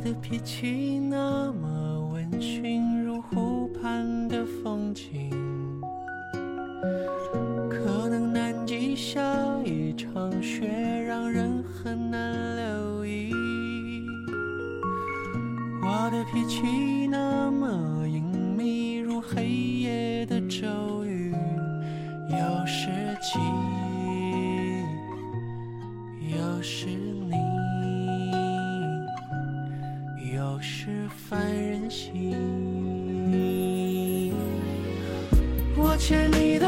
的脾气那么温驯，如湖畔的风景。可能南极下一场雪，让人很难留意。我的脾气那么隐秘，如黑夜的咒语，有时记忆，有时凡人心。我欠你的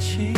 对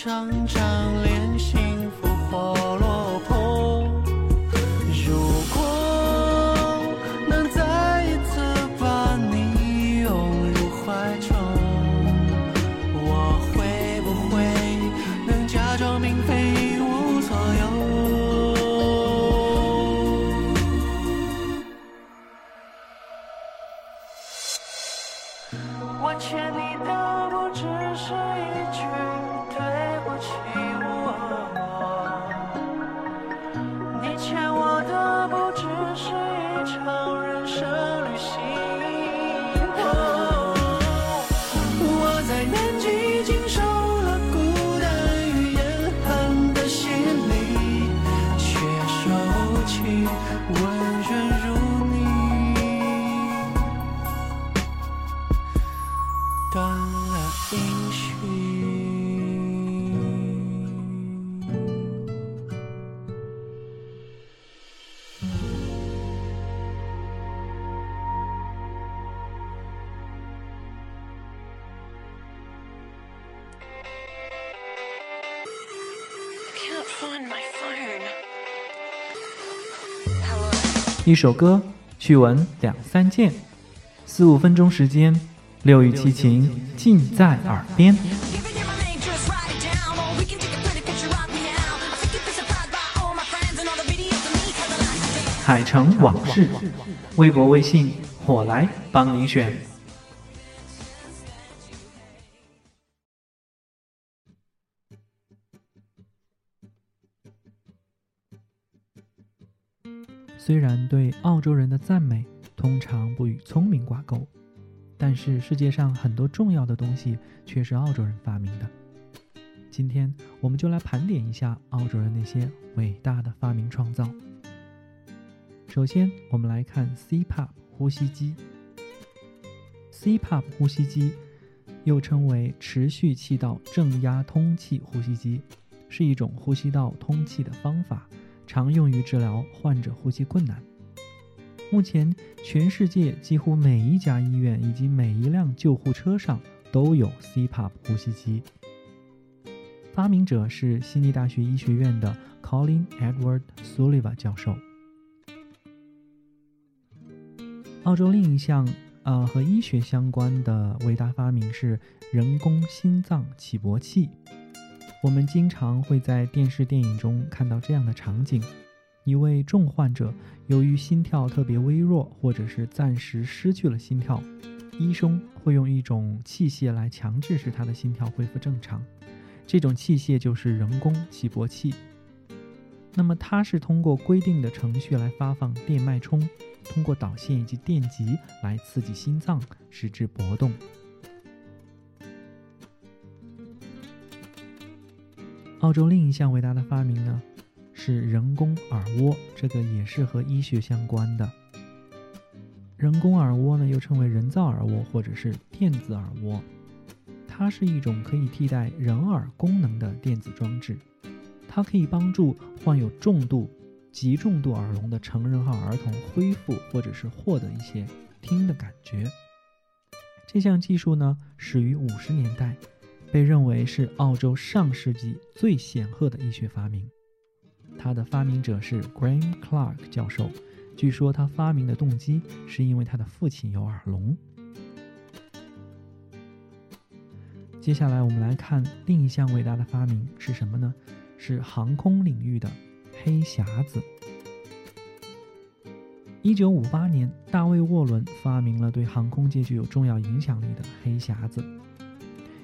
一张张脸幸福或落魄。如果能再一次把你拥入怀中，我会不会能假装并非一首歌，趣闻两三件，四五分钟时间，六欲七情尽在耳边。海城往事，微博、微信，我来帮您选。虽然对澳洲人的赞美通常不与聪明挂钩，但是世界上很多重要的东西却是澳洲人发明的。今天我们就来盘点一下澳洲人那些伟大的发明创造。首先，我们来看 CPAP 呼吸机。CPAP 呼吸机又称为持续气道正压通气呼吸机，是一种呼吸道通气的方法，常用于治疗患者呼吸困难。目前，全世界几乎每一家医院以及每一辆救护车上都有 CPAP 呼吸机。发明者是悉尼大学医学院的 Colin Edward Sullivan 教授。澳洲另一项呃和医学相关的伟大发明是人工心脏起搏器。我们经常会在电视电影中看到这样的场景：一位重患者由于心跳特别微弱，或者是暂时失去了心跳，医生会用一种器械来强制使他的心跳恢复正常。这种器械就是人工起搏器。那么它是通过规定的程序来发放电脉冲，通过导线以及电极来刺激心脏，使之搏动。澳洲另一项伟大的发明呢，是人工耳蜗，这个也是和医学相关的。人工耳蜗呢，又称为人造耳蜗或者是电子耳蜗，它是一种可以替代人耳功能的电子装置，它可以帮助患有重度、极重度耳聋的成人和儿童恢复或者是获得一些听的感觉。这项技术呢，始于五十年代。被认为是澳洲上世纪最显赫的医学发明。它的发明者是 Graham Clark 教授。据说他发明的动机是因为他的父亲有耳聋。接下来我们来看另一项伟大的发明是什么呢？是航空领域的黑匣子。一九五八年，大卫沃伦发明了对航空界具有重要影响力的黑匣子。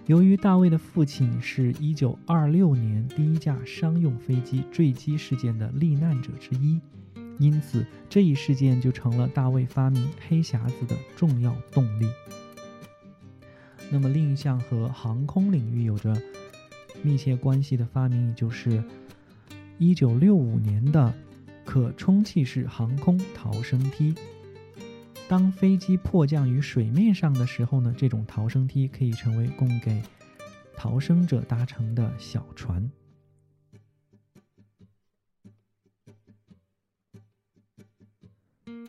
由于大卫的父亲是一九二六年第一架商用飞机坠机事件的罹难者之一，因此这一事件就成了大卫发明黑匣子的重要动力。那么，另一项和航空领域有着密切关系的发明，也就是一九六五年的可充气式航空逃生梯。当飞机迫降于水面上的时候呢，这种逃生梯可以成为供给逃生者搭乘的小船。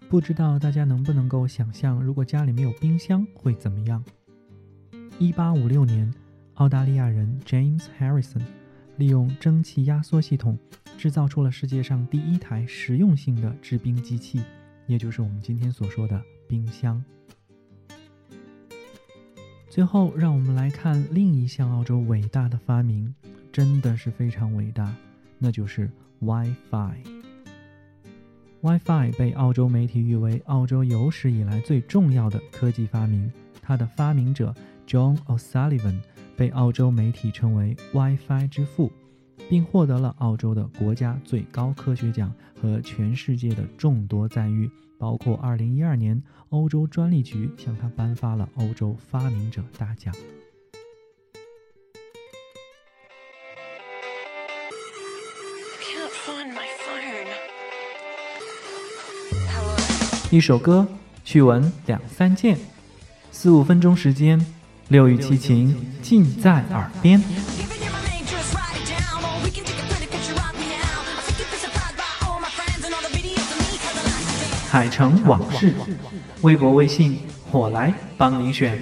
不知道大家能不能够想象，如果家里没有冰箱会怎么样？一八五六年，澳大利亚人 James Harrison 利用蒸汽压缩系统制造出了世界上第一台实用性的制冰机器。也就是我们今天所说的冰箱。最后，让我们来看另一项澳洲伟大的发明，真的是非常伟大，那就是 WiFi。WiFi 被澳洲媒体誉为澳洲有史以来最重要的科技发明，它的发明者 John O'Sullivan 被澳洲媒体称为 WiFi 之父。并获得了澳洲的国家最高科学奖和全世界的众多赞誉，包括2012年欧洲专利局向他颁发了欧洲发明者大奖。一首歌，趣闻两三件，四五分钟时间，六欲七情尽在耳边。海城往事，微博、微信，我来帮您选。